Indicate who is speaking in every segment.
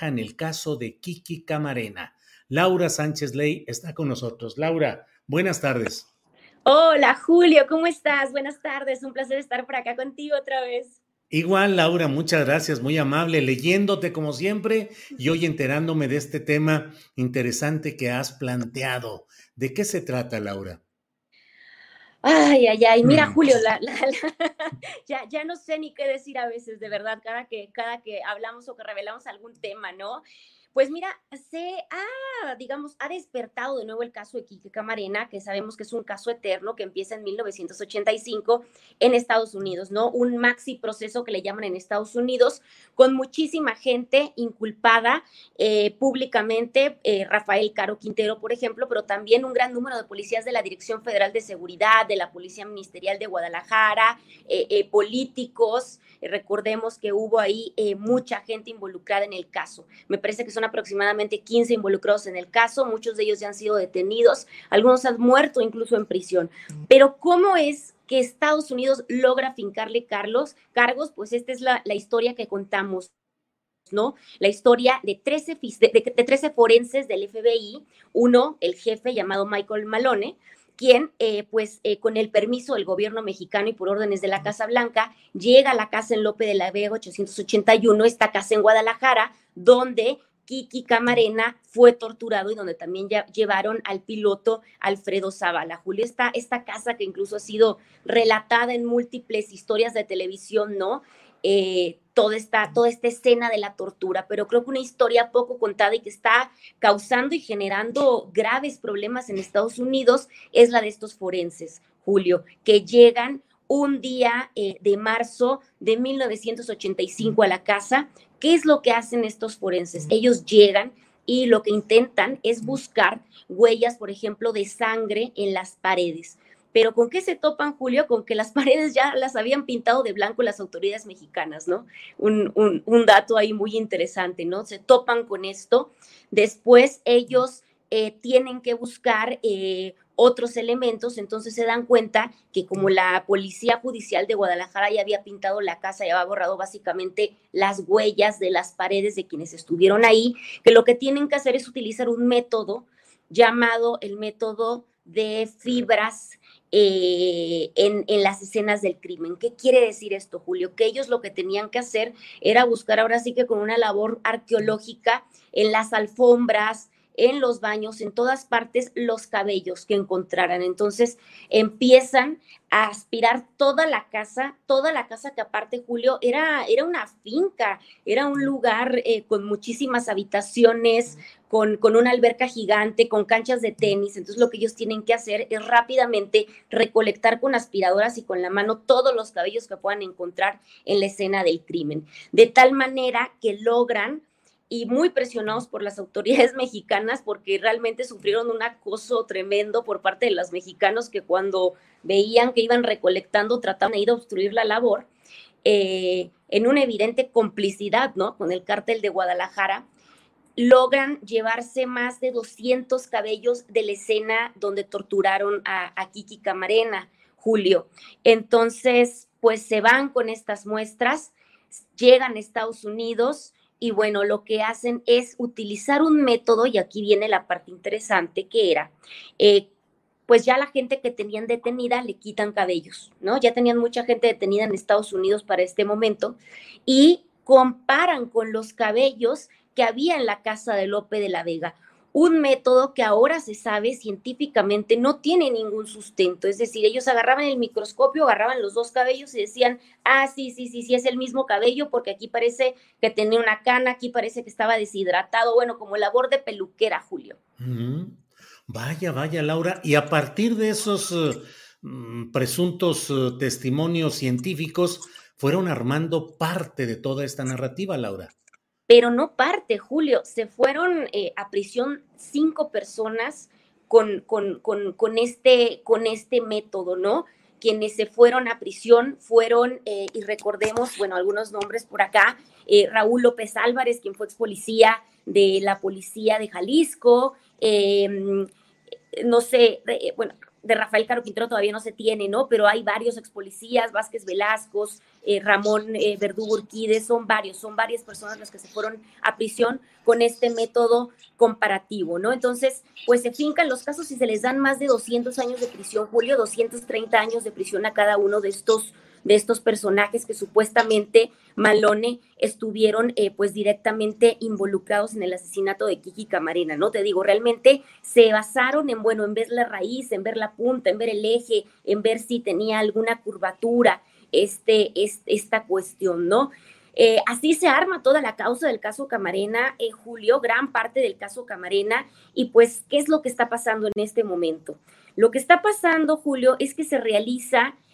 Speaker 1: En el caso de Kiki Camarena, Laura Sánchez Ley está con nosotros. Laura, buenas tardes.
Speaker 2: Hola Julio, ¿cómo estás? Buenas tardes, un placer estar por acá contigo otra vez.
Speaker 1: Igual, Laura, muchas gracias, muy amable, leyéndote como siempre y hoy enterándome de este tema interesante que has planteado. ¿De qué se trata, Laura?
Speaker 2: Ay, ay, ay, mira
Speaker 1: Mm.
Speaker 2: Julio, la- la- la- ya, ya no sé ni qué decir a veces, de verdad, cada que, cada que hablamos o que revelamos algún tema, ¿no? Pues mira, se ha, digamos, ha despertado de nuevo el caso de Quique Camarena, que sabemos que es un caso eterno que empieza en 1985 en Estados Unidos, ¿no? Un maxi proceso que le llaman en Estados Unidos, con muchísima gente inculpada eh, públicamente, eh, Rafael Caro Quintero, por ejemplo, pero también un gran número de policías de la Dirección Federal de Seguridad, de la Policía Ministerial de Guadalajara, eh, eh, políticos. Recordemos que hubo ahí mucha gente involucrada en el caso. Me parece que son aproximadamente 15 involucrados en el caso, muchos de ellos ya han sido detenidos, algunos han muerto incluso en prisión. Pero ¿cómo es que Estados Unidos logra fincarle Carlos, cargos? Pues esta es la, la historia que contamos. ¿no? La historia de 13, fis- de, de- de 13 forenses del FBI, uno, el jefe llamado Michael Malone, quien, eh, pues, eh, con el permiso del gobierno mexicano y por órdenes de la Casa Blanca, llega a la casa en Lope de la Vega 881, esta casa en Guadalajara, donde Kiki Camarena fue torturado y donde también ya llevaron al piloto Alfredo Zavala. Julio, esta, esta casa que incluso ha sido relatada en múltiples historias de televisión, ¿no? Eh, toda, esta, toda esta escena de la tortura, pero creo que una historia poco contada y que está causando y generando graves problemas en Estados Unidos es la de estos forenses, Julio, que llegan un día eh, de marzo de 1985 a la casa. ¿Qué es lo que hacen estos forenses? Ellos llegan y lo que intentan es buscar huellas, por ejemplo, de sangre en las paredes. Pero ¿con qué se topan, Julio? Con que las paredes ya las habían pintado de blanco las autoridades mexicanas, ¿no? Un, un- un dato ahí muy interesante, ¿no? Se topan con esto. Después ellos eh, tienen que buscar eh, otros elementos, entonces se dan cuenta que como la Policía Judicial de Guadalajara ya había pintado la casa, ya había borrado básicamente las huellas de las paredes de quienes estuvieron ahí, que lo que tienen que hacer es utilizar un método llamado el método de fibras eh, en, en las escenas del crimen. ¿Qué quiere decir esto, Julio? Que ellos lo que tenían que hacer era buscar ahora sí que con una labor arqueológica en las alfombras, en los baños, en todas partes, los cabellos que encontraran. Entonces empiezan a aspirar toda la casa, toda la casa que aparte, Julio, era, era una finca, era un lugar eh, con muchísimas habitaciones, con, con una alberca gigante, con canchas de tenis. Entonces lo que ellos tienen que hacer es rápidamente recolectar con aspiradoras y con la mano todos los cabellos que puedan encontrar en la escena del crimen. De tal manera que logran y muy presionados por las autoridades mexicanas porque realmente sufrieron un acoso tremendo por parte de los mexicanos que cuando veían que iban recolectando trataban de ir a obstruir la labor eh, en una evidente complicidad ¿no? con el cártel de Guadalajara logran llevarse más de 200 cabellos de la escena donde torturaron a, a Kiki Camarena, Julio. Entonces, pues se van con estas muestras, llegan a Estados Unidos, y bueno, lo que hacen es utilizar un método, y aquí viene la parte interesante, que era, eh, pues ya la gente que tenían detenida le quitan cabellos, ¿no? Ya tenían mucha gente detenida en Estados Unidos para este momento y comparan con los cabellos que había en la casa de Lope de la Vega un método que ahora se sabe científicamente no tiene ningún sustento. Es decir, ellos agarraban el microscopio, agarraban los dos cabellos y decían, ah, sí, sí, sí, sí, es el mismo cabello porque aquí parece que tenía una cana, aquí parece que estaba deshidratado, bueno, como labor de peluquera, Julio.
Speaker 1: Vaya, vaya, Laura. Y a partir de esos eh, mm, presuntos eh, testimonios científicos, fueron armando parte de toda esta narrativa, Laura
Speaker 2: pero no parte, Julio. Se fueron eh, a prisión cinco personas con, con, con, este, con este método, ¿no? Quienes se fueron a prisión fueron, eh, y recordemos, bueno, algunos nombres por acá, eh, Raúl López Álvarez, quien fue ex policía de la policía de Jalisco, em, no sé, bueno, de Rafael Caro Quintero todavía no se tiene, ¿no? Pero hay varios ex policías, Vázquez Velasco, eh, Ramón eh, Verdugo Urquídez, son varios, son varias personas las que se fueron a prisión con este método comparativo, ¿no? Entonces, pues se fincan los casos y se les dan más de 200 años de prisión, Julio, 230 años de prisión a cada uno de estos de estos personajes que supuestamente Malone estuvieron eh, pues directamente involucrados en el asesinato de Kiki Camarena, ¿no? Te digo, realmente se basaron en, bueno, en ver la raíz, en ver la punta, en ver el eje, en ver si tenía alguna curvatura este, esta cuestión, ¿no? Eh, así se arma toda la causa del caso Camarena, en Julio, gran parte del caso Camarena, y pues, ¿qué es lo que está pasando en este momento? Lo que está pasando, Julio, es que se realiza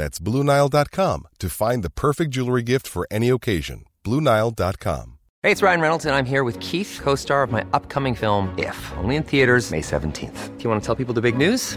Speaker 3: That's Bluenile.com to find the perfect jewelry gift for any occasion. Bluenile.com.
Speaker 4: Hey, it's Ryan Reynolds, and I'm here with Keith, co star of my upcoming film, If, only in theaters, May 17th. Do you want to tell people the big news?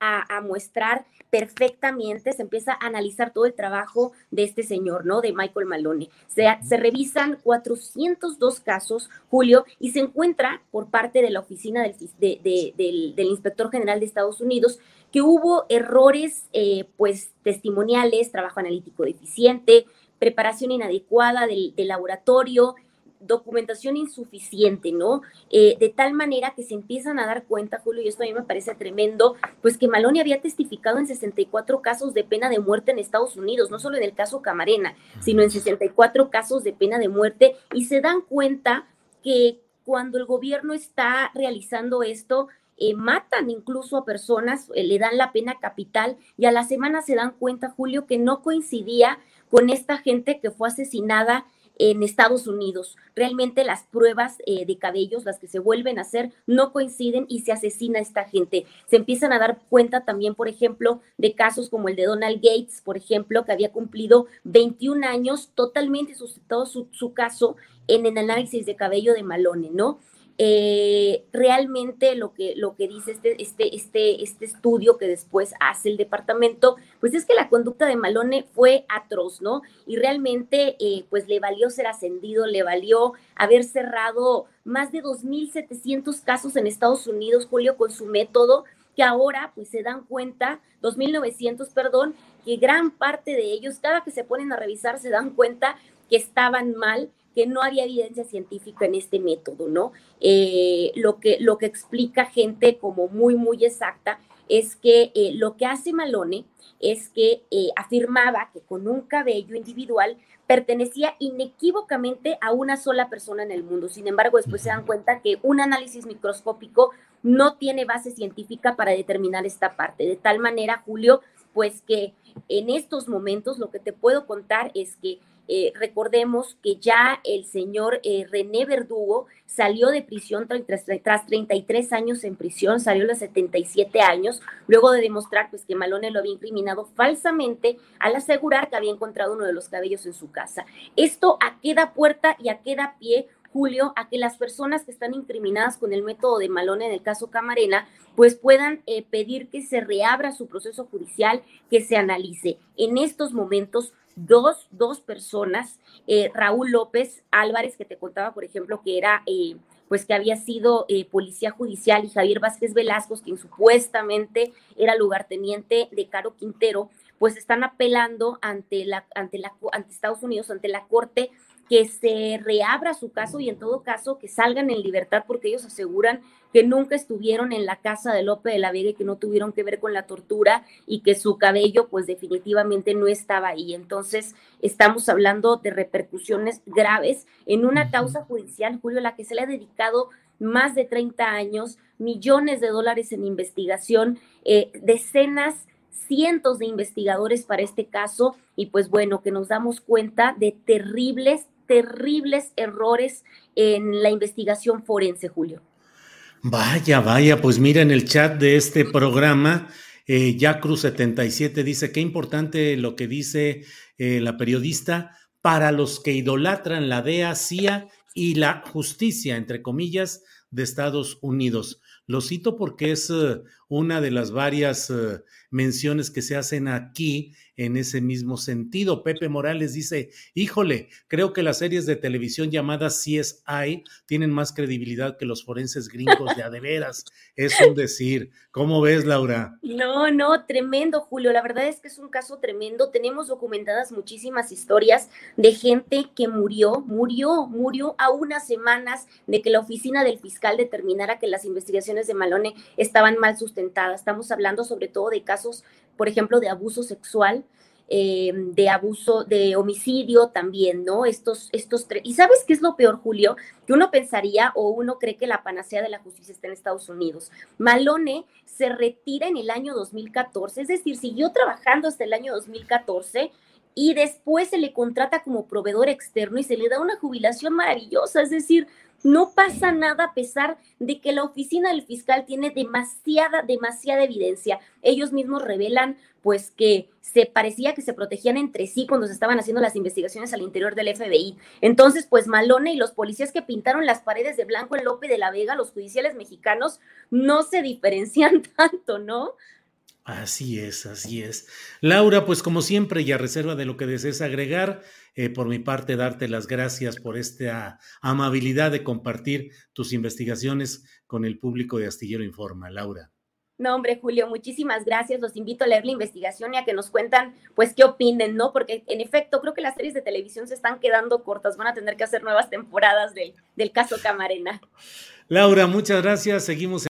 Speaker 2: A, a mostrar perfectamente, se empieza a analizar todo el trabajo de este señor, ¿no? De Michael Malone. Se, se revisan 402 casos, Julio, y se encuentra por parte de la oficina del, del, del inspector general de Estados Unidos que hubo errores, eh, pues, testimoniales, trabajo analítico deficiente, preparación inadecuada del, del laboratorio, documentación insuficiente, ¿no? Eh, de tal manera que se empiezan a dar cuenta, Julio, y esto a mí me parece tremendo, pues que Maloney había testificado en 64 casos de pena de muerte en Estados Unidos, no solo en el caso Camarena, sino en 64 casos de pena de muerte, y se dan cuenta que cuando el gobierno está realizando esto, eh, matan incluso a personas, eh, le dan la pena capital y a la semana se dan cuenta, Julio, que no coincidía con esta gente que fue asesinada en Estados Unidos. Realmente las pruebas eh, de cabellos, las que se vuelven a hacer, no coinciden y se asesina a esta gente. Se empiezan a dar cuenta también, por ejemplo, de casos como el de Donald Gates, por ejemplo, que había cumplido 21 años, totalmente suscitado su, su caso en el análisis de cabello de Malone, ¿no? Eh, realmente lo que, lo que dice este, este, este, este estudio que después hace el departamento, pues es que la conducta de Malone fue atroz, ¿no? Y realmente, eh, pues le valió ser ascendido, le valió haber cerrado más de 2.700 casos en Estados Unidos, Julio, con su método, que ahora pues se dan cuenta, 2.900, perdón, que gran parte de ellos, cada que se ponen a revisar, se dan cuenta que estaban mal que no había evidencia científica en este método, ¿no? Eh, lo, que, lo que explica gente como muy, muy exacta es que eh, lo que hace Malone es que eh, afirmaba que con un cabello individual pertenecía inequívocamente a una sola persona en el mundo. Sin embargo, después se dan cuenta que un análisis microscópico no tiene base científica para determinar esta parte. De tal manera, Julio, pues que en estos momentos lo que te puedo contar es que eh, recordemos que ya el señor eh, René Verdugo salió de prisión tras, tras, 33 años en prisión, salió a los 77 años, luego de demostrar pues, que Malone lo había incriminado falsamente al asegurar que había encontrado uno de los cabellos en su casa. Esto a qué da puerta y a qué da pie Julio, a que las personas que están incriminadas con el método de Malone en el caso Camarena, pues puedan eh, pedir que se reabra su proceso judicial, que se analice. En estos momentos dos, dos personas, eh, Raúl López Álvarez, que te contaba, por ejemplo, que era, eh, pues que había sido eh, policía judicial, y Javier Vázquez Velasco, quien supuestamente era lugarteniente de Caro Quintero, pues están apelando ante la, ante la, ante Estados Unidos, ante la Corte que se reabra su caso y en todo caso que salgan en libertad porque ellos aseguran que nunca estuvieron en la casa de Lope de la Vega y que no tuvieron que ver con la tortura y que su cabello pues definitivamente no estaba ahí. Entonces estamos hablando de repercusiones graves en una causa judicial, Julio, a la que se le ha dedicado más de 30 años, millones de dólares en investigación, eh, decenas cientos de investigadores para este caso y pues bueno, que nos damos cuenta de terribles, terribles errores en la investigación forense, Julio.
Speaker 1: Vaya, vaya, pues mira en el chat de este programa, eh, Cruz77 dice, qué importante lo que dice eh, la periodista para los que idolatran la DEA, CIA y la justicia, entre comillas, de Estados Unidos. Lo cito porque es eh, una de las varias eh, menciones que se hacen aquí en ese mismo sentido. Pepe Morales dice, híjole, creo que las series de televisión llamadas CSI tienen más credibilidad que los forenses gringos de adeveras. Es un decir. ¿Cómo ves, Laura?
Speaker 2: No, no, tremendo, Julio. La verdad es que es un caso tremendo. Tenemos documentadas muchísimas historias de gente que murió, murió, murió a unas semanas de que la oficina del fiscal determinara que las investigaciones de Malone estaban mal sustentadas. Estamos hablando sobre todo de casos, por ejemplo, de abuso sexual, eh, de abuso, de homicidio también, ¿no? Estos, estos tres. ¿Y sabes qué es lo peor, Julio? Que uno pensaría o uno cree que la panacea de la justicia está en Estados Unidos. Malone se retira en el año 2014, es decir, siguió trabajando hasta el año 2014 y después se le contrata como proveedor externo y se le da una jubilación maravillosa, es decir, no pasa nada a pesar de que la oficina del fiscal tiene demasiada, demasiada evidencia. Ellos mismos revelan pues que se parecía que se protegían entre sí cuando se estaban haciendo las investigaciones al interior del FBI. Entonces, pues Malone y los policías que pintaron las paredes de blanco en Lope de la Vega, los judiciales mexicanos, no se diferencian tanto, ¿no?
Speaker 1: Así es, así es. Laura, pues como siempre, y a reserva de lo que desees agregar, eh, por mi parte, darte las gracias por esta amabilidad de compartir tus investigaciones con el público de Astillero Informa. Laura.
Speaker 2: No, hombre, Julio, muchísimas gracias. Los invito a leer la investigación y a que nos cuentan, pues, qué opinen, ¿no? Porque, en efecto, creo que las series de televisión se están quedando cortas. Van a tener que hacer nuevas temporadas del caso Camarena.
Speaker 1: Laura, muchas gracias. Seguimos.